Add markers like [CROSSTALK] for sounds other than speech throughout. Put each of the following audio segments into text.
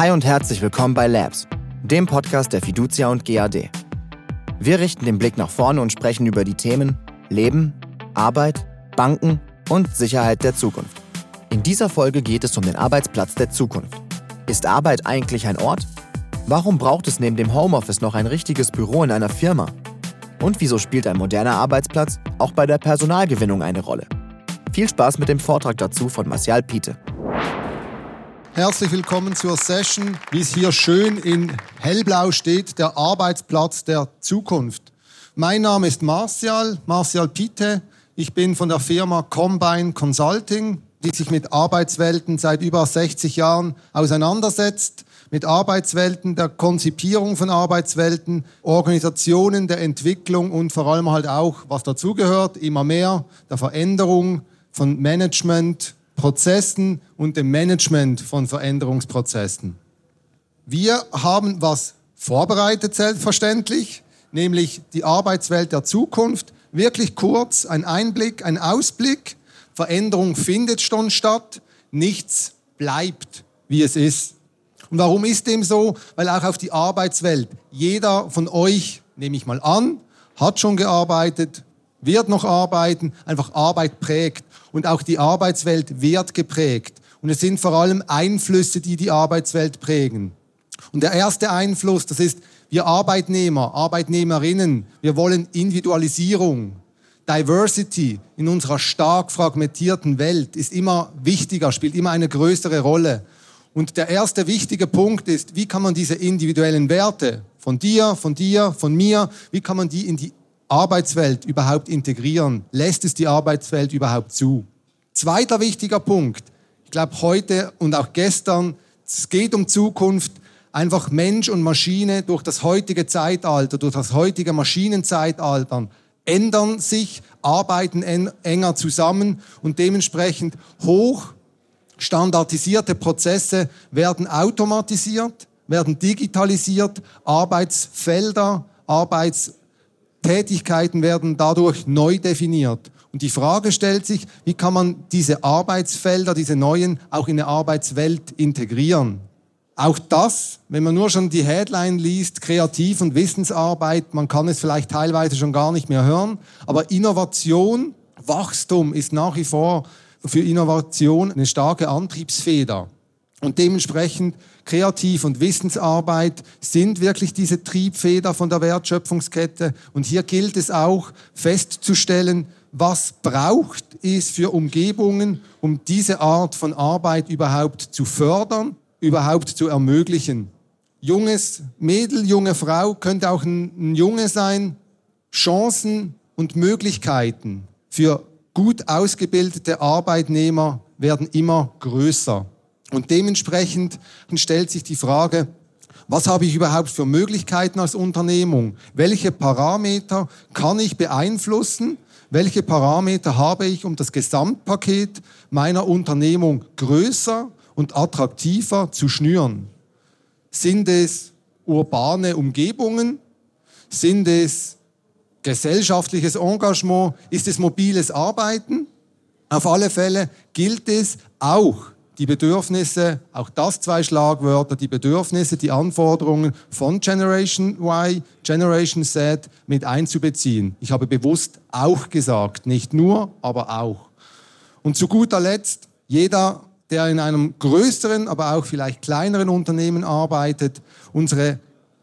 Hi und herzlich willkommen bei Labs, dem Podcast der Fiducia und GAD. Wir richten den Blick nach vorne und sprechen über die Themen Leben, Arbeit, Banken und Sicherheit der Zukunft. In dieser Folge geht es um den Arbeitsplatz der Zukunft. Ist Arbeit eigentlich ein Ort? Warum braucht es neben dem Homeoffice noch ein richtiges Büro in einer Firma? Und wieso spielt ein moderner Arbeitsplatz auch bei der Personalgewinnung eine Rolle? Viel Spaß mit dem Vortrag dazu von Martial Piete. Herzlich willkommen zur Session, wie es hier schön in hellblau steht, der Arbeitsplatz der Zukunft. Mein Name ist Martial, Martial Piete. Ich bin von der Firma Combine Consulting, die sich mit Arbeitswelten seit über 60 Jahren auseinandersetzt, mit Arbeitswelten, der Konzipierung von Arbeitswelten, Organisationen der Entwicklung und vor allem halt auch, was dazugehört, immer mehr, der Veränderung von Management, Prozessen und dem Management von Veränderungsprozessen. Wir haben was vorbereitet, selbstverständlich, nämlich die Arbeitswelt der Zukunft. Wirklich kurz ein Einblick, ein Ausblick. Veränderung findet schon statt. Nichts bleibt, wie es ist. Und warum ist dem so? Weil auch auf die Arbeitswelt jeder von euch, nehme ich mal an, hat schon gearbeitet, wird noch arbeiten, einfach Arbeit prägt und auch die Arbeitswelt wird geprägt. Und es sind vor allem Einflüsse, die die Arbeitswelt prägen. Und der erste Einfluss, das ist wir Arbeitnehmer, Arbeitnehmerinnen, wir wollen Individualisierung. Diversity in unserer stark fragmentierten Welt ist immer wichtiger, spielt immer eine größere Rolle. Und der erste wichtige Punkt ist, wie kann man diese individuellen Werte von dir, von dir, von mir, wie kann man die in die Arbeitswelt überhaupt integrieren? Lässt es die Arbeitswelt überhaupt zu? Zweiter wichtiger Punkt. Ich glaube, heute und auch gestern, es geht um Zukunft. Einfach Mensch und Maschine durch das heutige Zeitalter, durch das heutige Maschinenzeitalter ändern sich, arbeiten enger zusammen und dementsprechend hoch standardisierte Prozesse werden automatisiert, werden digitalisiert, Arbeitsfelder, Arbeits Tätigkeiten werden dadurch neu definiert. Und die Frage stellt sich, wie kann man diese Arbeitsfelder, diese neuen, auch in eine Arbeitswelt integrieren? Auch das, wenn man nur schon die Headline liest, Kreativ- und Wissensarbeit, man kann es vielleicht teilweise schon gar nicht mehr hören, aber Innovation, Wachstum ist nach wie vor für Innovation eine starke Antriebsfeder. Und dementsprechend Kreativ- und Wissensarbeit sind wirklich diese Triebfeder von der Wertschöpfungskette. Und hier gilt es auch festzustellen, was braucht es für Umgebungen, um diese Art von Arbeit überhaupt zu fördern, überhaupt zu ermöglichen. Junges Mädel, junge Frau könnte auch ein, Junge sein. Chancen und Möglichkeiten für gut ausgebildete Arbeitnehmer werden immer größer. Und dementsprechend stellt sich die Frage, was habe ich überhaupt für Möglichkeiten als Unternehmung? Welche Parameter kann ich beeinflussen? Welche Parameter habe ich, um das Gesamtpaket meiner Unternehmung größer und attraktiver zu schnüren? Sind es urbane Umgebungen? Sind es gesellschaftliches Engagement? Ist es mobiles Arbeiten? Auf alle Fälle gilt es auch, die Bedürfnisse, auch das zwei Schlagwörter, die Bedürfnisse, die Anforderungen von Generation Y, Generation Z mit einzubeziehen. Ich habe bewusst auch gesagt, nicht nur, aber auch. Und zu guter Letzt, jeder, der in einem größeren, aber auch vielleicht kleineren Unternehmen arbeitet, unsere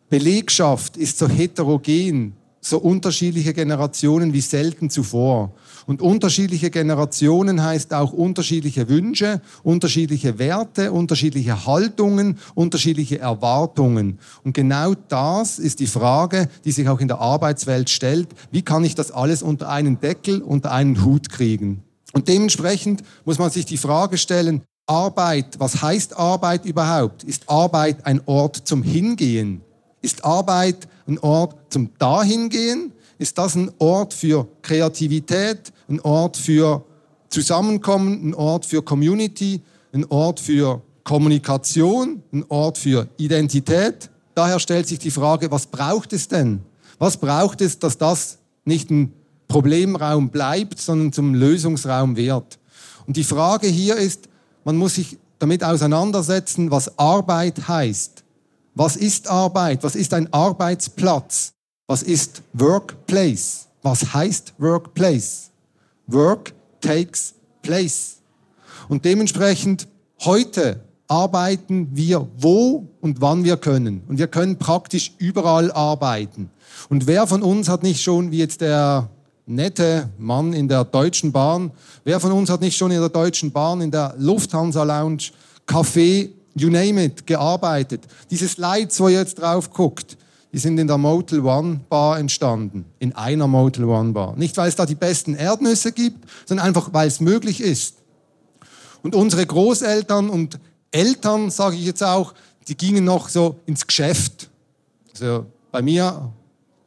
Belegschaft ist so heterogen, so unterschiedliche Generationen wie selten zuvor. Und unterschiedliche Generationen heißt auch unterschiedliche Wünsche, unterschiedliche Werte, unterschiedliche Haltungen, unterschiedliche Erwartungen. Und genau das ist die Frage, die sich auch in der Arbeitswelt stellt. Wie kann ich das alles unter einen Deckel, unter einen Hut kriegen? Und dementsprechend muss man sich die Frage stellen, Arbeit, was heißt Arbeit überhaupt? Ist Arbeit ein Ort zum Hingehen? Ist Arbeit ein Ort zum Dahingehen? Ist das ein Ort für Kreativität, ein Ort für Zusammenkommen, ein Ort für Community, ein Ort für Kommunikation, ein Ort für Identität? Daher stellt sich die Frage, was braucht es denn? Was braucht es, dass das nicht ein Problemraum bleibt, sondern zum Lösungsraum wird? Und die Frage hier ist, man muss sich damit auseinandersetzen, was Arbeit heißt. Was ist Arbeit? Was ist ein Arbeitsplatz? Was ist Workplace? Was heißt Workplace? Work takes place. Und dementsprechend heute arbeiten wir wo und wann wir können. Und wir können praktisch überall arbeiten. Und wer von uns hat nicht schon, wie jetzt der nette Mann in der Deutschen Bahn, wer von uns hat nicht schon in der Deutschen Bahn, in der Lufthansa Lounge, Café, you name it, gearbeitet? Diese Slides, wo ihr jetzt drauf guckt, die sind in der Motel One Bar entstanden. In einer Motel One Bar. Nicht, weil es da die besten Erdnüsse gibt, sondern einfach, weil es möglich ist. Und unsere Großeltern und Eltern, sage ich jetzt auch, die gingen noch so ins Geschäft. Also bei mir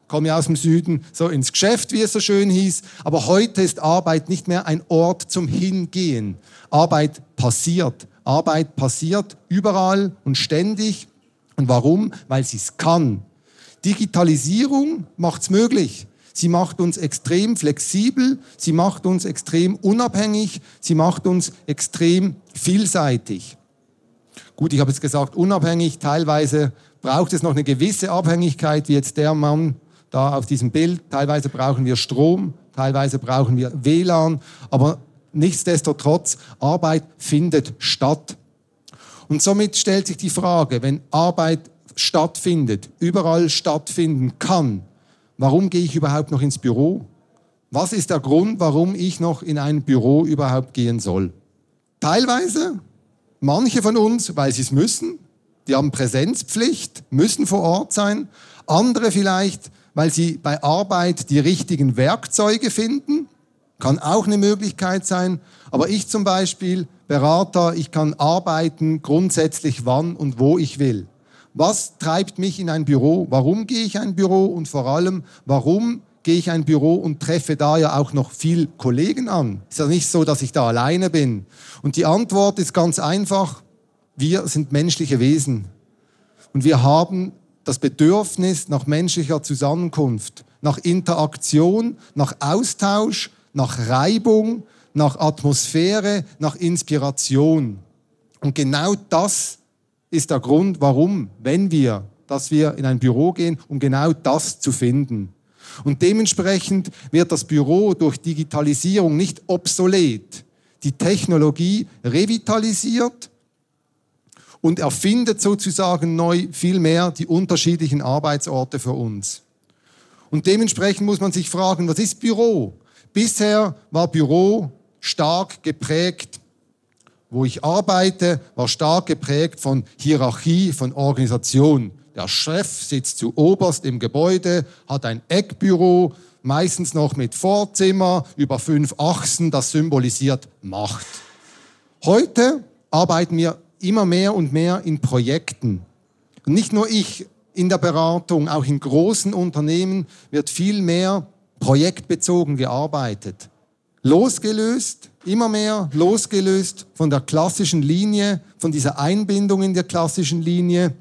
komme ich aus dem Süden, so ins Geschäft, wie es so schön hieß. Aber heute ist Arbeit nicht mehr ein Ort zum Hingehen. Arbeit passiert. Arbeit passiert überall und ständig. Und warum? Weil sie es kann. Digitalisierung macht es möglich. Sie macht uns extrem flexibel, sie macht uns extrem unabhängig, sie macht uns extrem vielseitig. Gut, ich habe jetzt gesagt, unabhängig, teilweise braucht es noch eine gewisse Abhängigkeit, wie jetzt der Mann da auf diesem Bild. Teilweise brauchen wir Strom, teilweise brauchen wir WLAN, aber nichtsdestotrotz, Arbeit findet statt. Und somit stellt sich die Frage, wenn Arbeit stattfindet, überall stattfinden kann, warum gehe ich überhaupt noch ins Büro? Was ist der Grund, warum ich noch in ein Büro überhaupt gehen soll? Teilweise Manche von uns, weil sie es müssen, die haben Präsenzpflicht, müssen vor Ort sein. Andere vielleicht, weil sie bei Arbeit die richtigen Werkzeuge finden. Kann auch eine Möglichkeit sein. Aber ich zum Beispiel, Berater, ich kann arbeiten grundsätzlich wann und wo ich will. Was treibt mich in ein Büro? Warum gehe ich in ein Büro? Und vor allem, warum gehe ich in ein Büro und treffe da ja auch noch viel Kollegen an. Ist ja nicht so, dass ich da alleine bin. Und die Antwort ist ganz einfach. Wir sind menschliche Wesen. Und wir haben das Bedürfnis nach menschlicher Zusammenkunft, nach Interaktion, nach Austausch, nach Reibung, nach Atmosphäre, nach Inspiration. Und genau das ist der Grund, warum, wenn wir, dass wir in ein Büro gehen, um genau das zu finden. Und dementsprechend wird das Büro durch Digitalisierung nicht obsolet. Die Technologie revitalisiert und erfindet sozusagen neu viel mehr die unterschiedlichen Arbeitsorte für uns. Und dementsprechend muss man sich fragen, was ist Büro? Bisher war Büro stark geprägt, wo ich arbeite, war stark geprägt von Hierarchie, von Organisation. Der Chef sitzt zu oberst im Gebäude, hat ein Eckbüro, meistens noch mit Vorzimmer über fünf Achsen, das symbolisiert Macht. Heute arbeiten wir immer mehr und mehr in Projekten. Und nicht nur ich in der Beratung, auch in großen Unternehmen wird viel mehr projektbezogen gearbeitet. Losgelöst, immer mehr losgelöst von der klassischen Linie, von dieser Einbindung in der klassischen Linie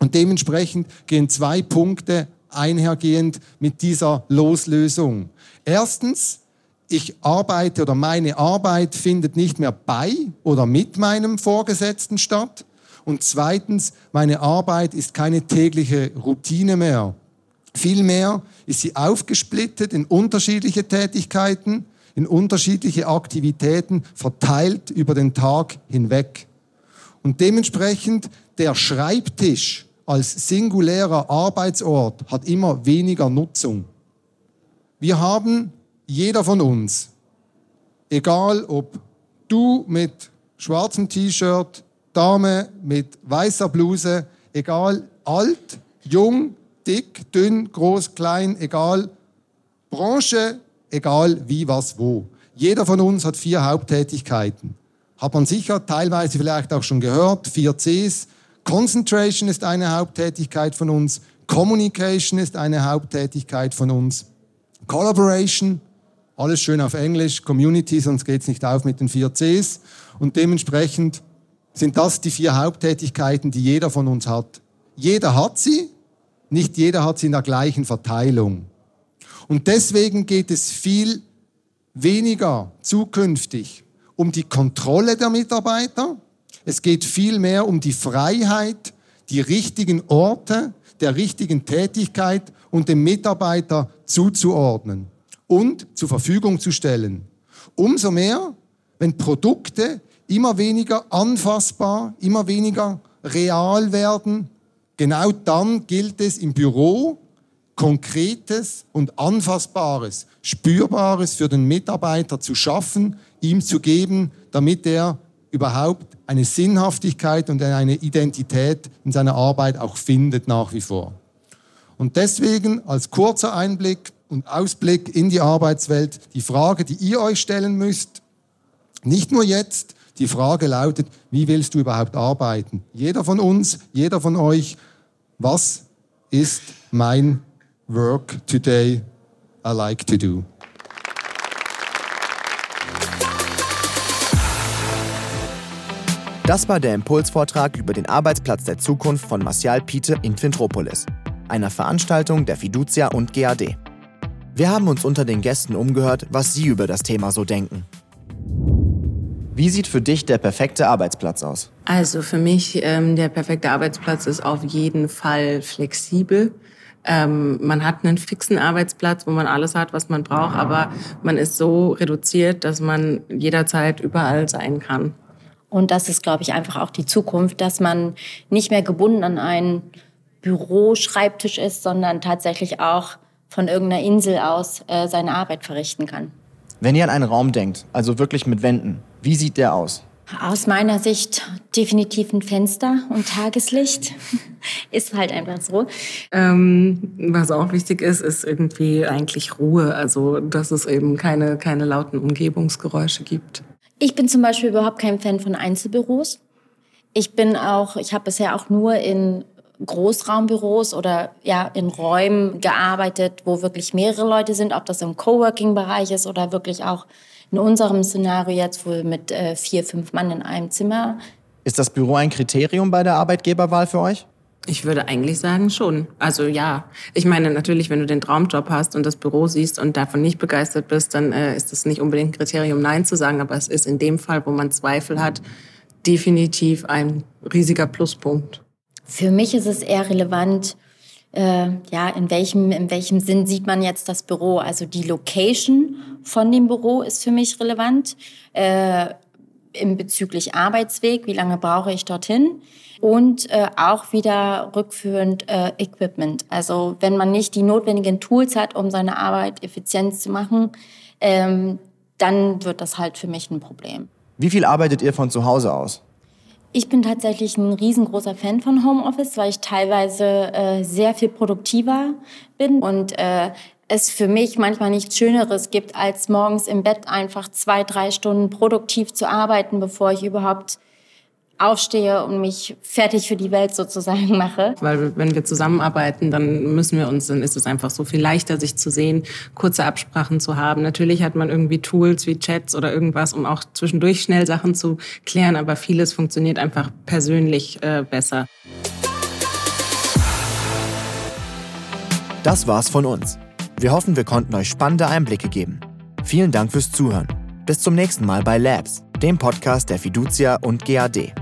und dementsprechend gehen zwei Punkte einhergehend mit dieser Loslösung. Erstens, ich arbeite oder meine Arbeit findet nicht mehr bei oder mit meinem Vorgesetzten statt. Und zweitens, meine Arbeit ist keine tägliche Routine mehr. Vielmehr ist sie aufgesplittet in unterschiedliche Tätigkeiten, in unterschiedliche Aktivitäten, verteilt über den Tag hinweg. Und dementsprechend der Schreibtisch als singulärer Arbeitsort hat immer weniger Nutzung. Wir haben, jeder von uns, egal ob du mit schwarzem T-Shirt, Dame mit weißer Bluse, egal alt, jung, dick, dünn, groß, klein, egal Branche, egal wie, was, wo. Jeder von uns hat vier Haupttätigkeiten. Hat man sicher teilweise vielleicht auch schon gehört, vier Cs, Concentration ist eine Haupttätigkeit von uns. Communication ist eine Haupttätigkeit von uns. Collaboration, alles schön auf Englisch. Community, sonst geht es nicht auf mit den vier Cs. Und dementsprechend sind das die vier Haupttätigkeiten, die jeder von uns hat. Jeder hat sie, nicht jeder hat sie in der gleichen Verteilung. Und deswegen geht es viel weniger zukünftig um die Kontrolle der Mitarbeiter, Es geht vielmehr um die Freiheit, die richtigen Orte der richtigen Tätigkeit und dem Mitarbeiter zuzuordnen und zur Verfügung zu stellen. Umso mehr, wenn Produkte immer weniger anfassbar, immer weniger real werden, genau dann gilt es im Büro Konkretes und Anfassbares, Spürbares für den Mitarbeiter zu schaffen, ihm zu geben, damit er überhaupt eine Sinnhaftigkeit und eine Identität in seiner Arbeit auch findet nach wie vor. Und deswegen als kurzer Einblick und Ausblick in die Arbeitswelt die Frage, die ihr euch stellen müsst, nicht nur jetzt, die Frage lautet, wie willst du überhaupt arbeiten? Jeder von uns, jeder von euch, was ist mein work today I like to do. Das war der Impulsvortrag über den Arbeitsplatz der Zukunft von Martial Piete in Fintropolis, einer Veranstaltung der Fiducia und GAD. Wir haben uns unter den Gästen umgehört, was sie über das Thema so denken. Wie sieht für dich der perfekte Arbeitsplatz aus? Also für mich, ähm, der perfekte Arbeitsplatz ist auf jeden Fall flexibel. Ähm, man hat einen fixen Arbeitsplatz, wo man alles hat, was man braucht, aber man ist so reduziert, dass man jederzeit überall sein kann. Und das ist, glaube ich, einfach auch die Zukunft, dass man nicht mehr gebunden an einen Büroschreibtisch ist, sondern tatsächlich auch von irgendeiner Insel aus äh, seine Arbeit verrichten kann. Wenn ihr an einen Raum denkt, also wirklich mit Wänden, wie sieht der aus? Aus meiner Sicht definitiv ein Fenster und Tageslicht. [LAUGHS] ist halt einfach so. Ähm, was auch wichtig ist, ist irgendwie eigentlich Ruhe. Also, dass es eben keine, keine lauten Umgebungsgeräusche gibt. Ich bin zum Beispiel überhaupt kein Fan von Einzelbüros. Ich bin auch, ich habe bisher auch nur in Großraumbüros oder ja in Räumen gearbeitet, wo wirklich mehrere Leute sind, ob das im Coworking-Bereich ist oder wirklich auch in unserem Szenario jetzt wohl mit äh, vier, fünf Mann in einem Zimmer. Ist das Büro ein Kriterium bei der Arbeitgeberwahl für euch? Ich würde eigentlich sagen schon. Also ja. Ich meine, natürlich, wenn du den Traumjob hast und das Büro siehst und davon nicht begeistert bist, dann äh, ist das nicht unbedingt ein Kriterium, Nein zu sagen. Aber es ist in dem Fall, wo man Zweifel hat, definitiv ein riesiger Pluspunkt. Für mich ist es eher relevant, äh, ja, in welchem, in welchem Sinn sieht man jetzt das Büro? Also die Location von dem Büro ist für mich relevant. Äh, im bezüglich Arbeitsweg, wie lange brauche ich dorthin? Und äh, auch wieder rückführend äh, Equipment. Also wenn man nicht die notwendigen Tools hat, um seine Arbeit effizient zu machen, ähm, dann wird das halt für mich ein Problem. Wie viel arbeitet ihr von zu Hause aus? Ich bin tatsächlich ein riesengroßer Fan von Homeoffice, weil ich teilweise äh, sehr viel produktiver bin und äh, es für mich manchmal nichts Schöneres gibt, als morgens im Bett einfach zwei, drei Stunden produktiv zu arbeiten, bevor ich überhaupt aufstehe und mich fertig für die Welt sozusagen [LAUGHS] mache. Weil wenn wir zusammenarbeiten, dann müssen wir uns, dann ist es einfach so viel leichter, sich zu sehen, kurze Absprachen zu haben. Natürlich hat man irgendwie Tools wie Chats oder irgendwas, um auch zwischendurch schnell Sachen zu klären, aber vieles funktioniert einfach persönlich äh, besser. Das war's von uns. Wir hoffen, wir konnten euch spannende Einblicke geben. Vielen Dank fürs Zuhören. Bis zum nächsten Mal bei Labs, dem Podcast der Fiducia und GAD.